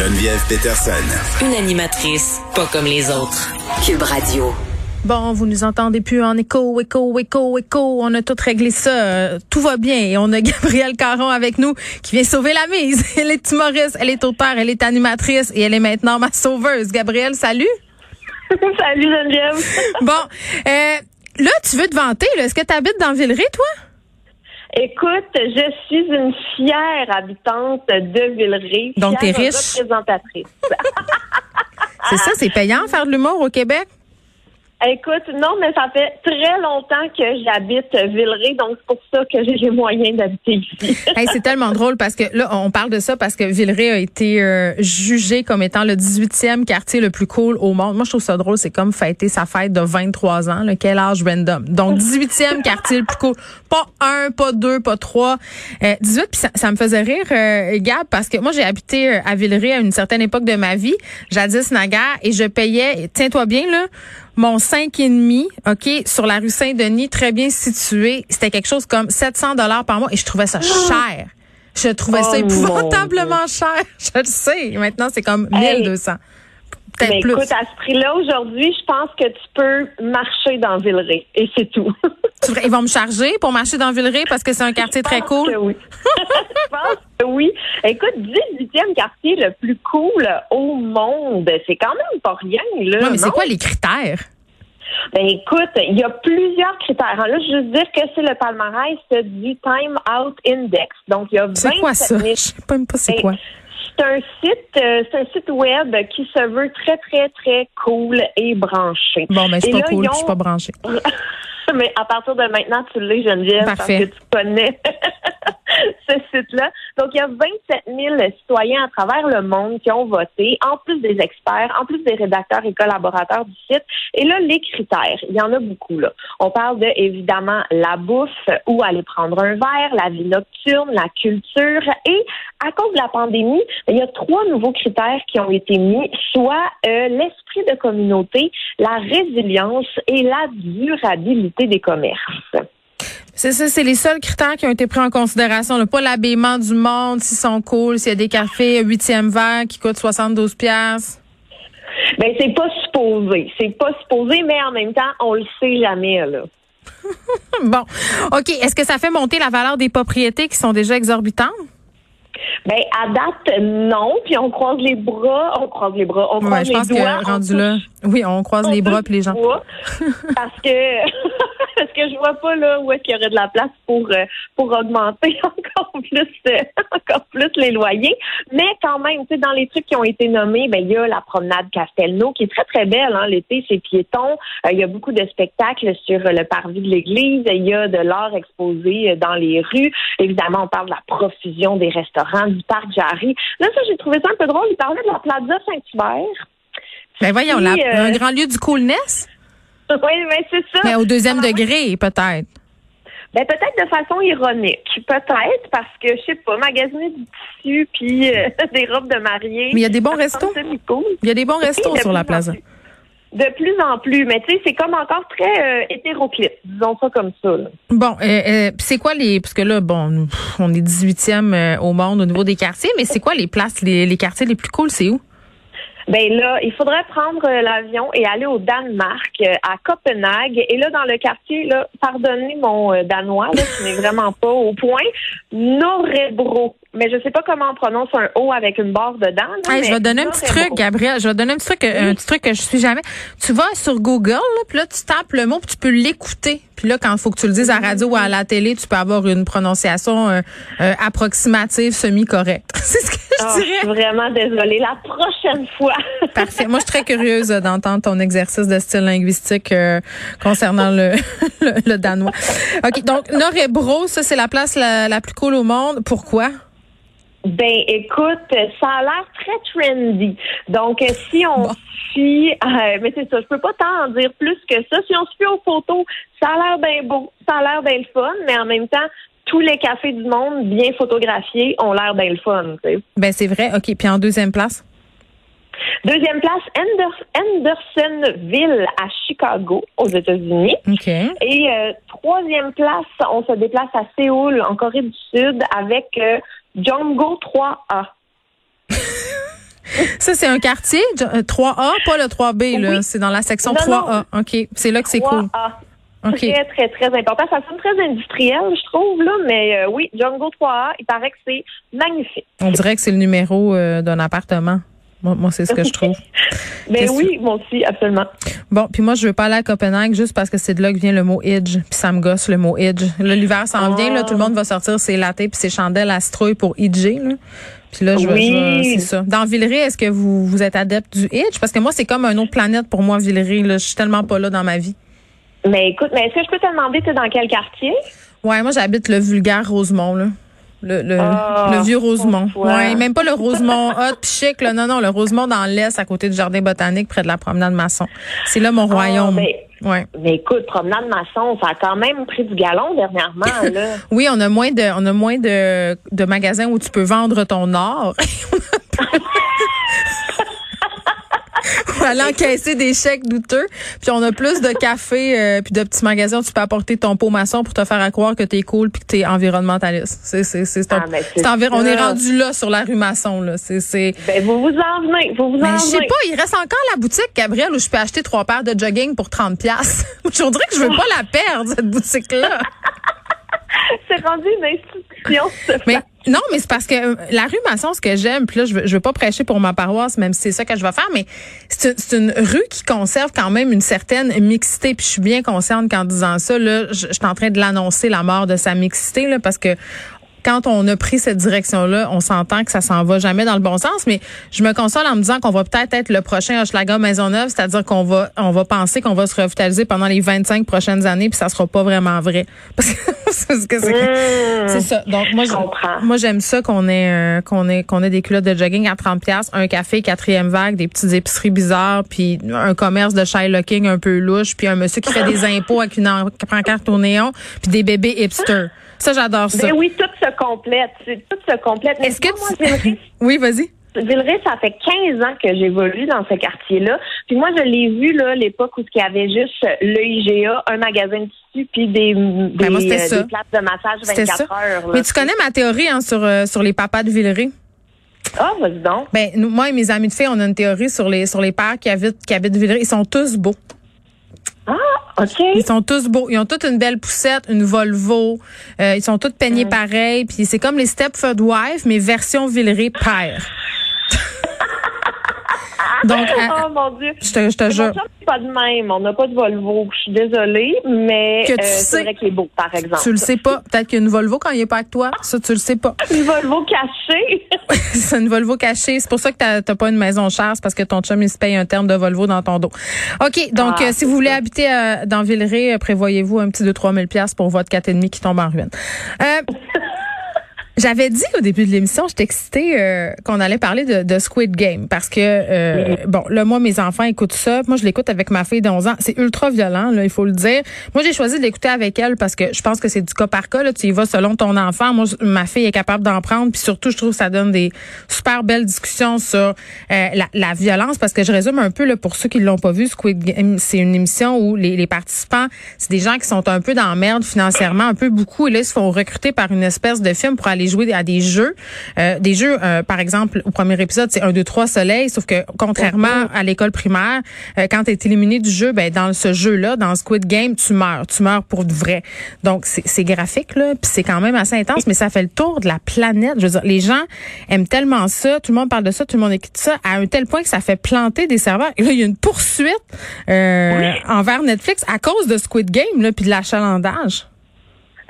Geneviève Peterson. Une animatrice pas comme les autres. Cube Radio. Bon, vous nous entendez plus en écho, écho, écho, écho. On a tout réglé ça. Euh, tout va bien. Et on a Gabrielle Caron avec nous qui vient sauver la mise. Elle est humoriste, elle est auteure, elle est animatrice et elle est maintenant ma sauveuse. Gabrielle, salut. salut Geneviève. bon, euh, là, tu veux te vanter. Est-ce que tu habites dans Villeray, toi? Écoute, je suis une fière habitante de Villeray. Donc, t'es riche. représentatrice. c'est ça, c'est payant faire de l'humour au Québec? Écoute, non, mais ça fait très longtemps que j'habite Villeray, donc c'est pour ça que j'ai les moyens d'habiter ici. c'est tellement drôle parce que là, on parle de ça parce que Villeray a été euh, jugé comme étant le 18e quartier le plus cool au monde. Moi, je trouve ça drôle. C'est comme fêter sa fête de 23 ans. Là, quel âge random. Donc, 18e quartier le plus cool. Pas un, pas deux, pas trois. Euh, 18, puis ça, me faisait rire, euh, Gab, parce que moi, j'ai habité euh, à Villeray à une certaine époque de ma vie, jadis naguère, et je payais, tiens-toi bien, là, mon 5,5, OK, sur la rue Saint-Denis, très bien situé, c'était quelque chose comme 700 dollars par mois et je trouvais ça cher. Je trouvais ça oh épouvantablement cher. Je le sais. Maintenant, c'est comme 1200. Mais écoute, à ce prix-là, aujourd'hui, je pense que tu peux marcher dans Villeray. Et c'est tout. Ils vont me charger pour marcher dans Villeray parce que c'est un quartier très cool? oui. je pense que oui. Écoute, 18e quartier le plus cool au monde. C'est quand même pas rien, là. Oui, mais c'est quoi les critères? Ben écoute, il y a plusieurs critères. Là, je veux dire que c'est le palmarès du Time Out Index. Donc, il y a 27 C'est quoi ça? Je sais pas même pas c'est ben, quoi c'est un site, euh, c'est un site web qui se veut très, très, très cool et branché. Bon, mais c'est pas cool, je suis pas branché. mais à partir de maintenant, tu l'es, Geneviève, Parfait. parce que tu connais ce site-là. Donc, il y a 27 000 citoyens à travers le monde qui ont voté, en plus des experts, en plus des rédacteurs et collaborateurs du site. Et là, les critères, il y en a beaucoup. Là. On parle de, évidemment, la bouffe, où aller prendre un verre, la vie nocturne, la culture. Et à cause de la pandémie, il y a trois nouveaux critères qui ont été mis, soit euh, l'esprit de communauté, la résilience et la durabilité des commerces. C'est ça, c'est les seuls critères qui ont été pris en considération. Pas l'habillement du monde, s'ils sont cool, s'il y a des cafés huitième verre qui coûtent 72 pièces. Ben c'est pas supposé, c'est pas supposé, mais en même temps, on le sait jamais là. bon, ok. Est-ce que ça fait monter la valeur des propriétés qui sont déjà exorbitantes? Ben à date non, puis on croise les bras, on croise les bras, on croise je pense Que, rendu là, oui, on croise les bras puis les gens. parce que parce que je vois pas là où est-ce qu'il y aurait de la place pour euh, pour augmenter encore plus euh, encore plus les loyers, mais quand même, tu sais dans les trucs qui ont été nommés, ben il y a la promenade Castelnau qui est très très belle hein, l'été, c'est piéton, euh, il y a beaucoup de spectacles sur le parvis de l'église, il y a de l'art exposé dans les rues. Évidemment, on parle de la profusion des restaurants du parc Jarry. Là ça j'ai trouvé ça un peu drôle, il parlait de la Plaza Saint-Hubert. Ben voyons, un grand lieu du coolness? Oui, mais c'est ça. Mais au deuxième degré, peut-être. Ben peut-être de façon ironique, peut-être parce que je sais pas, magasiner du tissu puis euh, des robes de mariée. Mais il y a des bons restos. Il y a des bons restos sur la plaza. De plus en plus, mais tu sais, c'est comme encore très euh, hétéroclite, disons ça comme ça. Bon, euh, euh c'est quoi les, parce que là, bon, on est 18e au monde au niveau des quartiers, mais c'est quoi les places, les, les quartiers les plus cool, c'est où? Ben là, il faudrait prendre euh, l'avion et aller au Danemark, euh, à Copenhague. Et là, dans le quartier, là, pardonnez mon euh, danois, là, ce n'est vraiment pas au point, Norebro mais je sais pas comment on prononce un O avec une barre dedans. je vais te donner un petit truc, Gabriel. Je vais te donner un petit truc, un petit truc que je suis jamais. Tu vas sur Google, là, puis là, tu tapes le mot, puis tu peux l'écouter. Puis là, quand il faut que tu le dises à la radio ou à la télé, tu peux avoir une prononciation euh, euh, approximative, semi-correcte. C'est ce que je oh, dirais. Vraiment désolée. La prochaine fois. Parfait. Moi, je suis très curieuse d'entendre ton exercice de style linguistique euh, concernant le, le, danois. OK. Donc, Norebro, ça, c'est la place la, la plus cool au monde. Pourquoi? Ben, écoute, ça a l'air très trendy. Donc, si on suit, euh, mais c'est ça, je peux pas t'en dire plus que ça. Si on suit aux photos, ça a l'air bien beau, ça a l'air bien le fun, mais en même temps, tous les cafés du monde bien photographiés ont l'air bien le fun. Tu sais. Ben, c'est vrai. OK. Puis en deuxième place? Deuxième place, Andersonville à Chicago, aux États-Unis. Okay. Et euh, troisième place, on se déplace à Séoul, en Corée du Sud, avec euh, Django 3A. Ça, c'est un quartier, 3A, pas le 3B, là. C'est dans la section 3A. OK. C'est là que c'est cool. Okay. Très, très, très important. Ça sonne très industriel, je trouve, là, mais euh, oui, Jungle 3A, il paraît que c'est magnifique. On dirait que c'est le numéro euh, d'un appartement. Moi, c'est ce que je trouve. ben oui, moi aussi, absolument. Bon, puis moi, je veux pas aller à Copenhague juste parce que c'est de là que vient le mot idge, puis ça me gosse le mot idge. Là, l'hiver s'en vient, là, tout le monde va sortir ses latés puis ses chandelles à citrouille pour idger, là. Puis là, je oui. c'est ça. Dans Villeray, est-ce que vous, vous êtes adepte du idge? Parce que moi, c'est comme une autre planète pour moi, Villeray. Là. Je suis tellement pas là dans ma vie. Mais écoute, mais est-ce que je peux te demander, tu es dans quel quartier? Ouais, moi, j'habite le vulgaire Rosemont, là. Le, le, ah, le vieux Rosemont. Ouais, même pas le Rosemont hot pis chic, là. Non, non, le Rosemont dans l'Est, à côté du jardin botanique, près de la promenade Masson. C'est là mon ah, royaume. Mais, ouais. mais écoute, promenade Masson, ça a quand même pris du galon dernièrement, là. oui, on a moins de, on a moins de, de magasins où tu peux vendre ton or. aller encaisser des chèques douteux. Puis on a plus de café euh, puis de petits magasins où tu peux apporter ton pot maçon pour te faire croire que t'es cool puis que t'es environnementaliste. C'est c'est c'est ah, on est rendu là sur la rue Masson là. C'est c'est. Ben vous vous en venez, vous vous en Je sais pas, il reste encore la boutique Gabriel où je peux acheter trois paires de jogging pour 30 pièces. je dirais que je veux pas la perdre cette boutique là. c'est rendu une institution. Mais non, mais c'est parce que euh, la rue Masson, ce que j'aime, puis là, je veux, veux pas prêcher pour ma paroisse, même si c'est ça que je vais faire, mais c'est une, rue qui conserve quand même une certaine mixité. Puis je suis bien consciente qu'en disant ça, là, je suis en train de l'annoncer la mort de sa mixité, là, parce que quand on a pris cette direction-là, on s'entend que ça s'en va jamais dans le bon sens, mais je me console en me disant qu'on va peut-être être le prochain Hochelaga Maisonneuve, c'est-à-dire qu'on va on va penser qu'on va se revitaliser pendant les 25 prochaines années, puis ça sera pas vraiment vrai. c'est c'est ça. Donc moi je, moi j'aime ça qu'on ait euh, qu'on ait qu'on ait des culottes de jogging à 30 pièces, un café quatrième vague, des petites épiceries bizarres, puis un commerce de Shylocking un peu louche, puis un monsieur qui fait des impôts avec une pancarte au néon, puis des bébés hipsters. Ça, j'adore ça. Ben oui, tout se complète. Tout se complète. Est-ce que moi, oui, vas-y. Villeray, ça fait 15 ans que j'évolue dans ce quartier-là. Puis moi, je l'ai vu là l'époque où il y avait juste le IGA, un magasin de tissu, puis des, ben, des, euh, places de massage 24 heures. Mais tu connais ma théorie hein, sur, euh, sur les papas de Villeray? Ah, vas-y donc. Ben, nous, moi et mes amis de filles, on a une théorie sur les, sur les pères qui habitent, qui habitent Villeray. Ils sont tous beaux. Ah, OK. Ils sont tous beaux. Ils ont toute une belle poussette, une Volvo. Euh, ils sont tous peignés pareil. Puis c'est comme les Stepford Wife, mais version Villeray père. Donc, oh mon Dieu. Je te, je te jure. pas de même. On n'a pas de Volvo. Je suis désolée, mais que tu euh, c'est vrai qu'il est beau, par exemple. Tu le sais pas. Peut-être qu'il y a une Volvo quand il est pas avec toi. Ça, tu le sais pas. Une Volvo cachée. c'est une Volvo cachée. C'est pour ça que t'as, t'as pas une maison chère. C'est parce que ton chum, il se paye un terme de Volvo dans ton dos. OK. Donc, ah, euh, si vous voulez habiter euh, dans Villeray, prévoyez-vous un petit 2-3 000 pour votre 4,5 qui tombe en ruine. J'avais dit au début de l'émission, j'étais excitée euh, qu'on allait parler de, de, Squid Game parce que euh, bon, là moi mes enfants écoutent ça, moi je l'écoute avec ma fille de 11 ans, c'est ultra violent là, il faut le dire. Moi j'ai choisi de l'écouter avec elle parce que je pense que c'est du cas par cas là, tu y vas selon ton enfant. Moi ma fille est capable d'en prendre. Puis surtout je trouve que ça donne des super belles discussions sur euh, la, la, violence. Parce que je résume un peu là pour ceux qui l'ont pas vu, Squid Game, c'est une émission où les, les participants, c'est des gens qui sont un peu dans merde financièrement, un peu beaucoup. Et là ils se font recruter par une espèce de film pour aller jouer à des jeux. Euh, des jeux, euh, par exemple, au premier épisode, c'est un, deux, trois soleils, sauf que contrairement à l'école primaire, euh, quand tu es éliminé du jeu, ben dans ce jeu-là, dans Squid Game, tu meurs. Tu meurs pour de vrai. Donc, c'est graphique, là, puis c'est quand même assez intense, mais ça fait le tour de la planète. Je veux dire, les gens aiment tellement ça, tout le monde parle de ça, tout le monde écoute ça, à un tel point que ça fait planter des serveurs. Et là, il y a une poursuite envers Netflix à cause de Squid Game, là, puis de l'achalandage.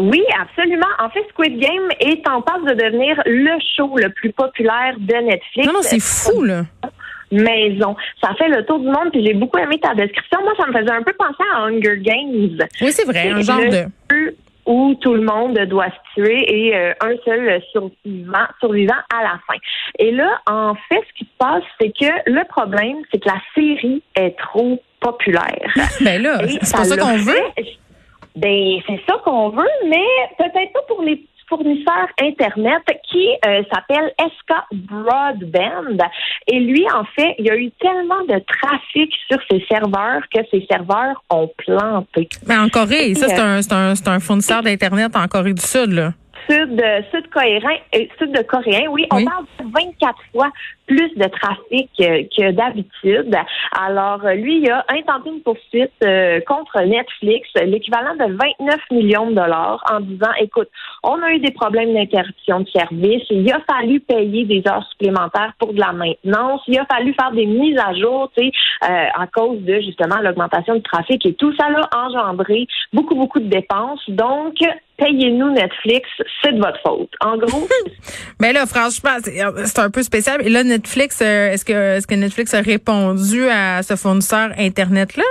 Oui, absolument. En fait, Squid Game est en passe de devenir le show le plus populaire de Netflix. Non, non, c'est fou, là maison. Ça fait le tour du monde, puis j'ai beaucoup aimé ta description. Moi, ça me faisait un peu penser à Hunger Games. Oui, c'est vrai, un genre de où tout le monde doit se tuer et euh, un seul survivant, survivant à la fin. Et là, en fait, ce qui se passe, c'est que le problème, c'est que la série est trop populaire. ben là, c'est pas ça qu'on veut. Ben, c'est ça qu'on veut, mais peut-être pas pour les fournisseurs Internet qui euh, s'appelle SK Broadband. Et lui, en fait, il y a eu tellement de trafic sur ses serveurs que ses serveurs ont planté. Mais en Corée, ça, c'est un, un, un, fournisseur d'Internet en Corée du Sud, là. Sud, sud coréen, euh, sud de coréen, oui. On parle de 24 fois plus de trafic que d'habitude. Alors, lui, il a intenté une poursuite contre Netflix, l'équivalent de 29 millions de dollars, en disant, écoute, on a eu des problèmes d'interruption de service, il a fallu payer des heures supplémentaires pour de la maintenance, il a fallu faire des mises à jour, tu sais, à cause de justement l'augmentation du trafic et tout ça l'a engendré beaucoup, beaucoup de dépenses. Donc, payez-nous Netflix, c'est de votre faute. En gros. Mais là, franchement, c'est un peu spécial. Et là, Netflix, euh, est-ce que, est-ce que Netflix a répondu à ce fournisseur Internet-là?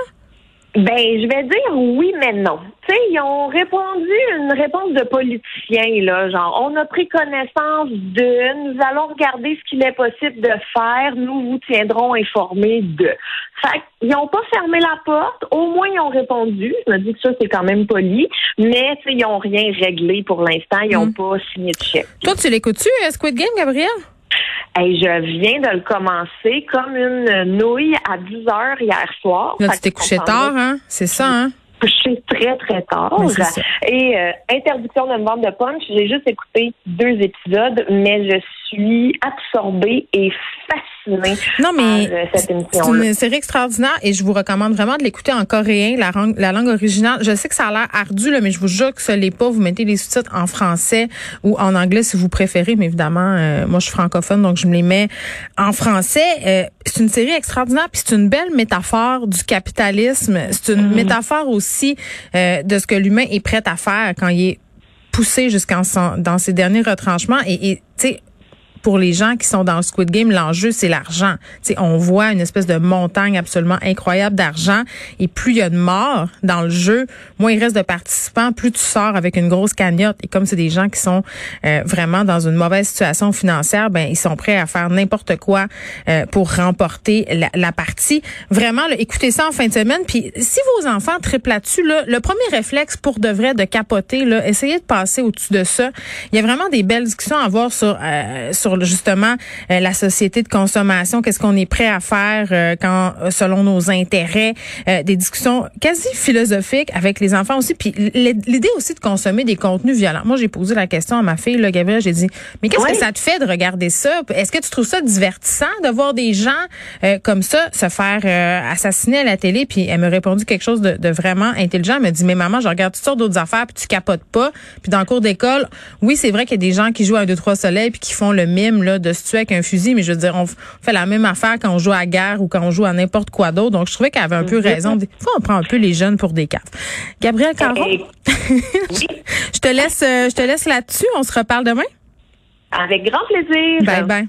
Ben, je vais dire oui, mais non. Tu sais, ils ont répondu une réponse de politiciens, là, genre, on a pris connaissance de, nous allons regarder ce qu'il est possible de faire, nous vous tiendrons informés de. Fait ils n'ont pas fermé la porte, au moins ils ont répondu. Je me dis que ça, c'est quand même poli, mais tu sais, ils n'ont rien réglé pour l'instant, ils n'ont mm. pas signé de chèque. Toi, tu l'écoutes-tu, euh, Squid Game, Gabriel? Je viens de le commencer comme une nouille à 10 heures hier soir. Là, tu t'es couché tard, hein? C'est ça, hein? couché très, très tard. Et euh, interdiction de me vendre de punch, j'ai juste écouté deux épisodes, mais je suis absorbée et fascinée non, mais par euh, cette émission. C'est une série extraordinaire et je vous recommande vraiment de l'écouter en coréen, la, langue, la langue originale. Je sais que ça a l'air ardu, là, mais je vous jure que ce n'est pas. Vous mettez les sous-titres en français ou en anglais si vous préférez, mais évidemment, euh, moi je suis francophone, donc je me les mets en français. Euh, c'est une série extraordinaire, puis c'est une belle métaphore du capitalisme. C'est une mm-hmm. métaphore aussi de ce que l'humain est prêt à faire quand il est poussé jusqu'en dans ses derniers retranchements. Et, et tu sais, pour les gens qui sont dans le Squid Game, l'enjeu, c'est l'argent. sais, on voit une espèce de montagne absolument incroyable d'argent. Et plus il y a de morts dans le jeu, moins il reste de participants, plus tu sors avec une grosse cagnotte. Et comme c'est des gens qui sont euh, vraiment dans une mauvaise situation financière, ben ils sont prêts à faire n'importe quoi euh, pour remporter la, partie. Vraiment, là, écoutez ça en fin de semaine. Puis si vos enfants triplent là-dessus, là, le premier réflexe pour de vrai de capoter, là, essayez de passer au-dessus de ça. Il y a vraiment des belles discussions à avoir sur, euh, sur justement euh, la société de consommation, qu'est-ce qu'on est prêt à faire euh, quand euh, selon nos intérêts, des discussions quasi philosophiques avec les enfants aussi, puis l'idée aussi de consommer des contenus violents. Moi, j'ai posé la question à ma fille, là, Gabriel, j'ai dit, mais qu'est-ce que ça te fait de regarder ça? Est-ce que tu trouves ça divertissant de voir des gens comme ça se faire assassiner à la télé? Puis elle me répondu quelque chose de, de, vraiment intelligent. Elle me dit, mais maman, je regarde toutes sortes d'autres affaires, puis tu capotes pas. Puis dans le cours d'école, oui, c'est vrai qu'il y a des gens qui jouent à deux trois soleils puis qui font le mime là, de se tuer avec un fusil, mais je veux dire, on fait la même affaire quand on joue à la guerre ou quand on joue à n'importe quoi d'autre. Donc, je trouvais qu'elle avait un peu mhm. raison. Des fois, on prend un peu les jeunes pour des caves. Gabriel Caron, je te laisse, euh, je te laisse là-dessus. On se reparle demain? Avec grand plaisir. Bye bye.